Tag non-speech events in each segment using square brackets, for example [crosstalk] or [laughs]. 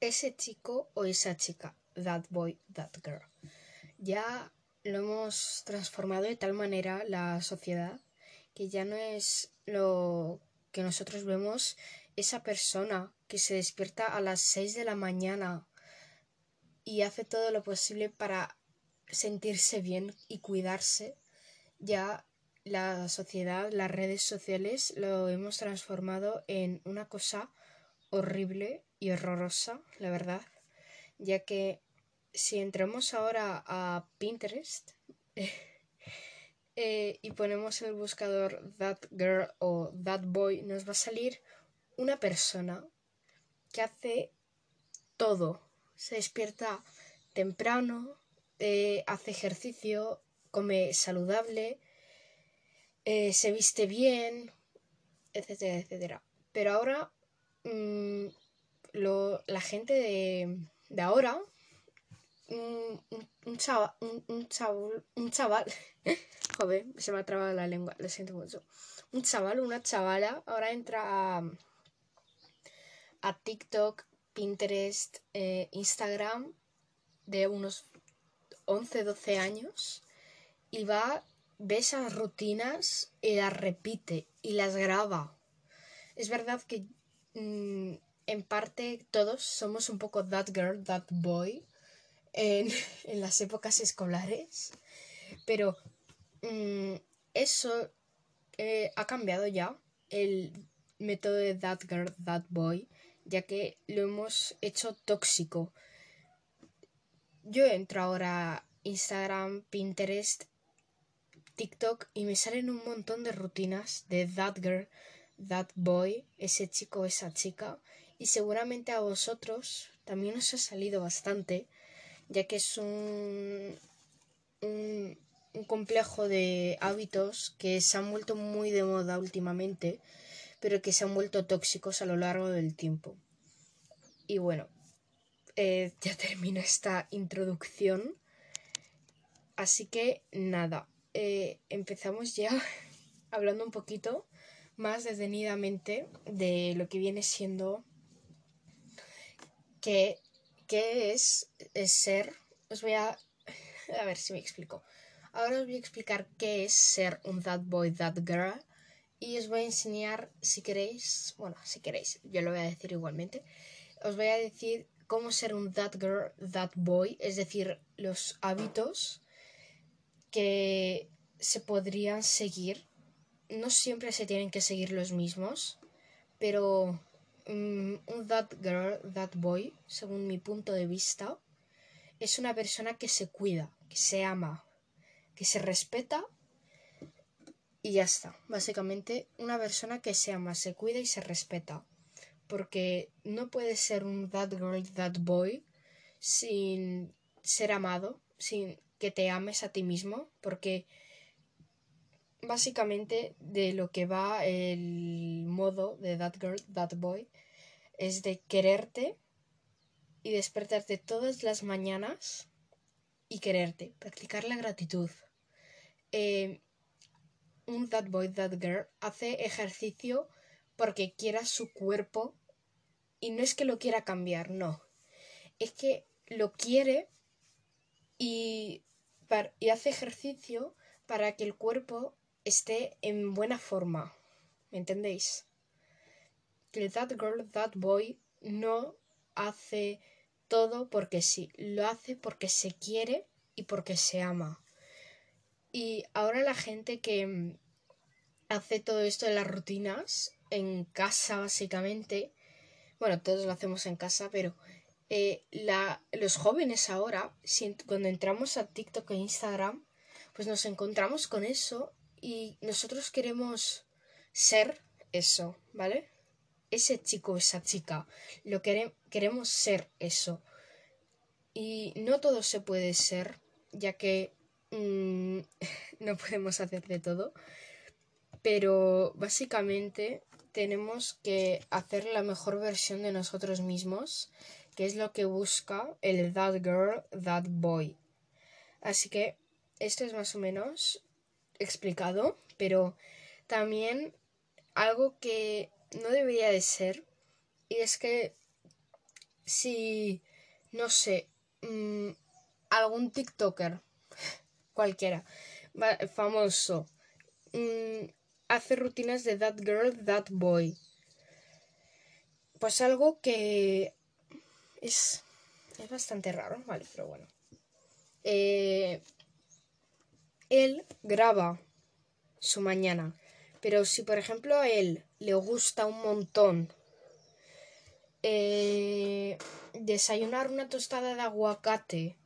ese chico o esa chica, that boy, that girl. Ya lo hemos transformado de tal manera la sociedad que ya no es lo que nosotros vemos esa persona que se despierta a las 6 de la mañana y hace todo lo posible para sentirse bien y cuidarse, ya la sociedad, las redes sociales lo hemos transformado en una cosa horrible y horrorosa, la verdad, ya que si entramos ahora a Pinterest [laughs] eh, y ponemos en el buscador that girl o that boy, nos va a salir una persona que hace todo. Se despierta temprano, eh, hace ejercicio, come saludable, eh, se viste bien, etcétera, etcétera. Pero ahora mm, la gente de, ahora, un, chaval, un, chaval, un [laughs] chaval, joder, se me ha trabado la lengua, lo siento mucho. Un chaval, una chavala, ahora entra a, a TikTok, Pinterest, eh, Instagram de unos 11, 12 años y va, ve esas rutinas y las repite y las graba. Es verdad que mm, en parte todos somos un poco that girl, that boy [laughs] en, las épocas escolares, pero mm, eso eh, ha cambiado ya el método de that girl, that boy, ya que lo hemos hecho tóxico. Yo entro ahora a Instagram, Pinterest, TikTok y me salen un montón de rutinas de that girl, that boy, ese chico, esa chica. Y seguramente a vosotros también os ha salido bastante, ya que es un, un, complejo de hábitos que se han vuelto muy de moda últimamente, pero que se han vuelto tóxicos a lo largo del tiempo. Y bueno, eh, [laughs] ya termino esta introducción. Así que nada, eh, empezamos ya [laughs] hablando un poquito más detenidamente de lo que viene siendo qué es, es, ser. Os voy a... A ver si me explico. Ahora os voy a explicar qué es ser un that boy, that girl. Y os voy a enseñar, si queréis, bueno, si queréis, yo lo voy a decir igualmente. Os voy a decir cómo ser un that girl, that boy, es decir, los hábitos que se podrían seguir. No siempre se tienen que seguir los mismos, pero mm, un that girl, that boy, según mi punto de vista, es una persona que se cuida, que se ama, que se respeta y ya está. Básicamente, una persona que se ama, se cuida y se respeta porque no puedes ser un that girl, that boy sin ser amado, sin que te ames a ti mismo, porque básicamente de lo que va el modo de that girl, that boy es de quererte y despertarte todas las mañanas y quererte, practicar la gratitud. Eh, un that boy, that girl hace ejercicio porque quiera su cuerpo y no es que lo quiera cambiar, no. Es que lo quiere y, y hace ejercicio para que el cuerpo esté en buena forma. ¿Me entendéis? Que that girl, that boy no hace todo porque sí, lo hace porque se quiere y porque se ama. Y ahora la gente que mm, hace todo esto de las rutinas en casa básicamente, bueno, todos lo hacemos en casa, pero eh, la, los jóvenes ahora, cuando entramos a TikTok e Instagram, pues nos encontramos con eso y nosotros queremos ser eso, ¿vale? Ese chico, esa chica, lo queremos ser eso. Y no todo se puede ser, ya que mm, [laughs] no podemos hacer de todo. Pero básicamente tenemos que hacer la mejor versión de nosotros mismos, que es lo que busca el That Girl, That Boy. Así que esto es más o menos explicado, pero también algo que no debería de ser, y es que si, no sé, mm, algún TikToker, [laughs] cualquiera, famoso, mm, hace rutinas de that girl, that boy. Pues algo que es, es bastante raro, ¿vale? Pero bueno. Eh, él graba su mañana. Pero si por ejemplo a él le gusta un montón eh, desayunar una tostada de aguacate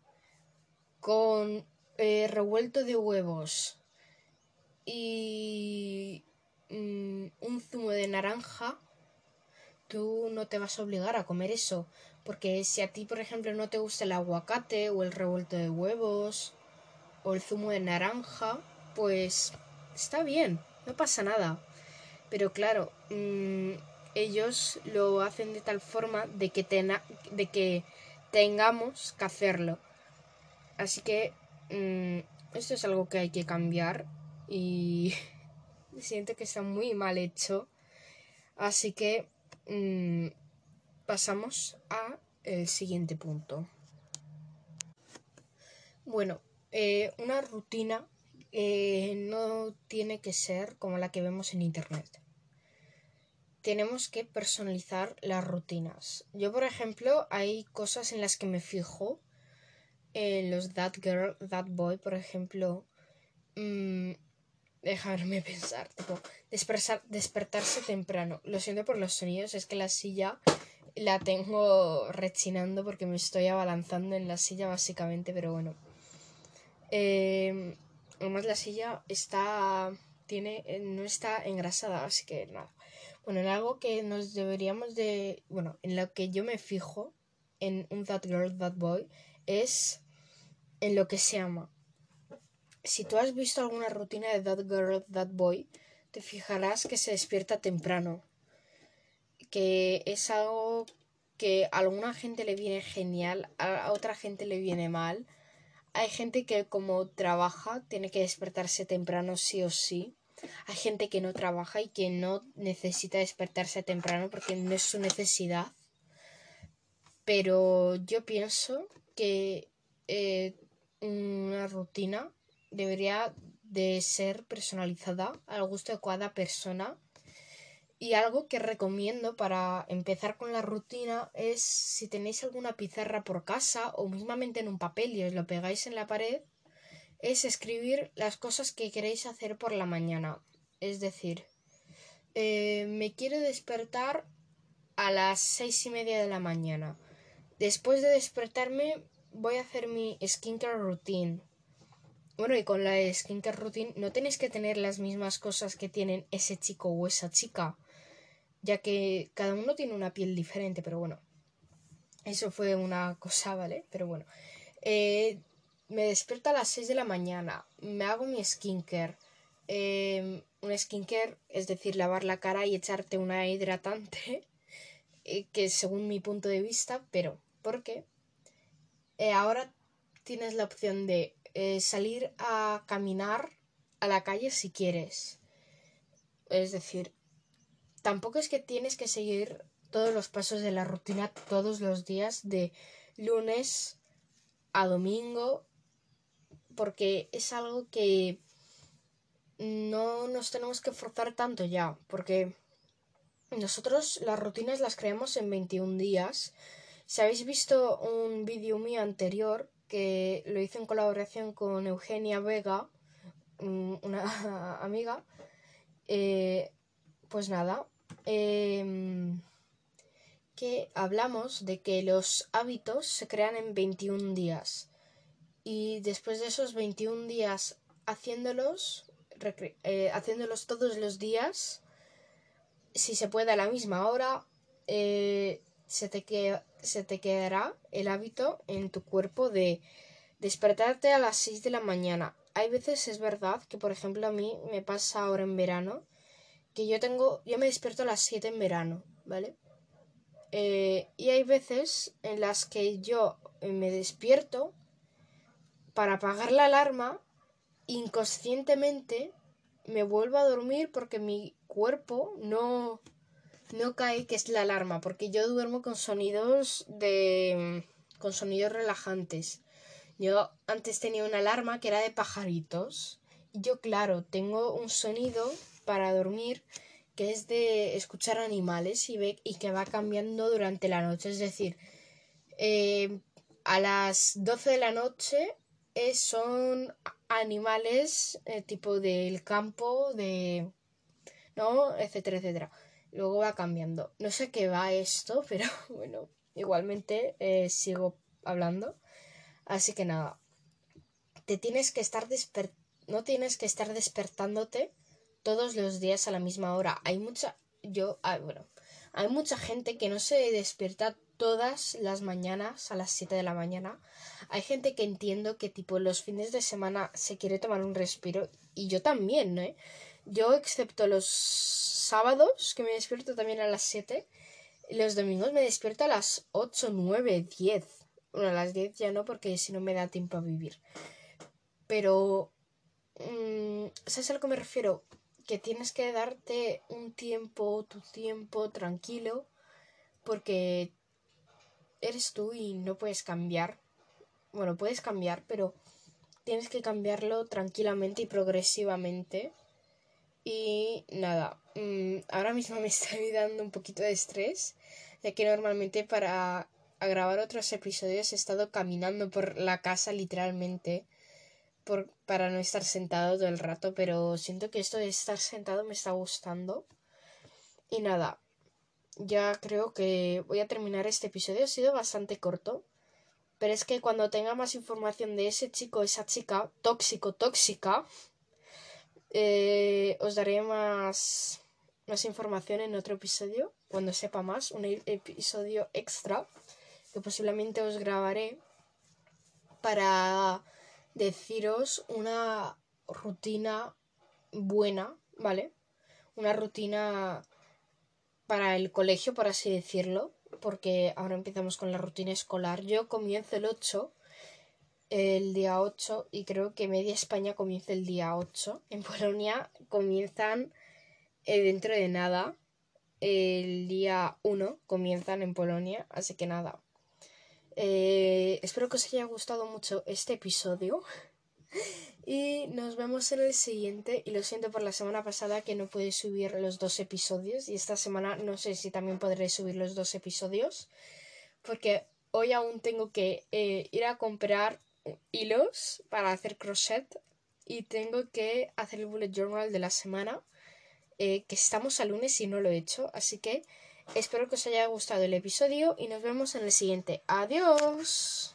con eh, revuelto de huevos y mm, un zumo de naranja, tú no te vas a obligar a comer eso. Porque si a ti, por ejemplo, no te gusta el aguacate o el revuelto de huevos o el zumo de naranja, pues está bien, no pasa nada. Pero claro, mm, ellos lo hacen de tal forma de que, de que tengamos que hacerlo. Así que mm, esto es algo que hay que cambiar y [laughs] siento que está muy mal hecho. Así que mm, pasamos a el siguiente punto. Bueno, eh, una rutina eh, no tiene que ser como la que vemos en Internet. Tenemos que personalizar las rutinas. Yo, por ejemplo, hay cosas en las que me fijo. En los That Girl, That Boy, por ejemplo. Mmm, dejarme [laughs] pensar. Tipo, despertarse temprano. Lo siento por los sonidos, es que la silla la tengo rechinando porque me estoy abalanzando en la silla básicamente, pero bueno. Eh, Además la silla está tiene eh, no está engrasada, así que nada. Bueno, en algo que nos deberíamos de, bueno, en lo que yo me fijo en un That Girl, That Boy es en lo que se llama. Si tú has visto alguna rutina de That Girl, That Boy, te fijarás que se despierta temprano. Que es algo que a alguna gente le viene genial, a otra gente le viene mal hay gente que como trabaja tiene que despertarse temprano sí o sí. Hay gente que no trabaja y que no necesita despertarse temprano porque no es su necesidad. Pero yo pienso que eh, una rutina debería de ser personalizada al gusto de cada persona y algo que recomiendo para empezar con la rutina es si tenéis alguna pizarra por casa o mismamente en un papel y os lo pegáis en la pared, es escribir las cosas que queréis hacer por la mañana. Es decir, eh, me quiero despertar a las seis y media de la mañana. Después de despertarme voy a hacer mi skincare routine. Bueno, y con la skincare routine no tenéis que tener las mismas cosas que tienen ese chico o esa chica ya que cada uno tiene una piel diferente, pero bueno, eso fue una cosa, ¿vale? Pero bueno, eh, me despierto a las 6 de la mañana, me hago mi skincare. Eh, un skincare, es decir, lavar la cara y echarte una hidratante, [laughs] eh, que según mi punto de vista, pero ¿por qué? Eh, ahora tienes la opción de salir a caminar a la calle si quieres. Es decir, tampoco es que tienes que seguir todos los pasos de la rutina todos los días de lunes a domingo porque es algo que no nos tenemos que forzar tanto ya porque nosotros las rutinas las creamos en 21 días. Si habéis visto un vídeo mío anterior que lo hice en colaboración con Eugenia Vega mm, una [laughs] amiga eh, pues nada Em, que hablamos de que los hábitos se crean en 21 días y después de esos 21 días haciéndolos, eh, haciéndolos todos los días, si se puede a la misma hora, eh, se, te se te quedará el hábito en tu cuerpo de despertarte a las 6 de la mañana. Hay veces es verdad que, por ejemplo, a mí me pasa ahora en verano que yo tengo, yo me despierto a las 7 en verano, ¿vale? Eh, y hay veces en las que yo me despierto para apagar la alarma, inconscientemente me vuelvo a dormir porque mi cuerpo no, no cae que es la alarma, porque yo duermo con sonidos de con sonidos relajantes. Yo antes tenía una alarma que era de pajaritos. Y yo, claro, tengo un sonido para dormir que es de escuchar animales y, ve, y que va cambiando durante la noche. Es decir, eh, a las 12 de la noche eh, son animales eh, tipo del campo, de... ¿no? etcétera, etcétera. Luego va cambiando. No sé qué va esto, [laughs] pero bueno, igualmente sigo hablando. Así que nada, te tienes que estar no tienes que estar despertándote todos los días a la misma hora. Hay mucha, yo, bueno, hay mucha gente que no se despierta todas las mañanas a las 7 de la mañana. Hay gente que entiendo que tipo los fines de semana se quiere tomar un respiro y yo también, ¿eh? Yo excepto los sábados que me despierto también a las 7, los domingos me despierto a las 8, 9, 10. Bueno, a las 10 ya no porque si no me da tiempo a vivir. Pero... Mmm, ¿Sabes a lo que me refiero? Que tienes que darte un tiempo, tu tiempo tranquilo, porque eres tú y no puedes cambiar. Bueno, puedes cambiar, pero tienes que cambiarlo tranquilamente y progresivamente. Y nada, mm, ahora mismo me [laughs] estoy dando un poquito de estrés, ya que normalmente para grabar otros episodios he estado caminando por la casa literalmente por, para no estar sentado todo el rato, pero siento que esto de estar sentado me está gustando. Y nada, ya creo que voy a terminar este episodio. Ha sido bastante corto, pero es que cuando tenga más información de ese chico, esa chica, tóxico, tóxica, eh, os daré más, más información en otro episodio, cuando sepa más, un episodio extra que posiblemente os grabaré para deciros una rutina buena, ¿vale? Una rutina para el colegio, por así decirlo, porque ahora empezamos con la rutina escolar. Yo comienzo el 8, el día 8, y creo que media España comienza el día 8. En Polonia comienzan eh, dentro de nada, el día 1 comienzan en Polonia, así que nada, eh, espero que os haya gustado mucho este episodio. [laughs] Y nos vemos en el siguiente. Y lo siento por la semana pasada que no pude subir los dos episodios. Y esta semana no sé si también podré subir los dos episodios. Porque hoy aún tengo que eh, ir a comprar hilos para hacer crochet. Y tengo que hacer el bullet journal de la semana. Eh, que estamos a lunes y no lo he hecho. Así que Espero que os haya gustado el episodio y nos vemos en el siguiente. Adiós.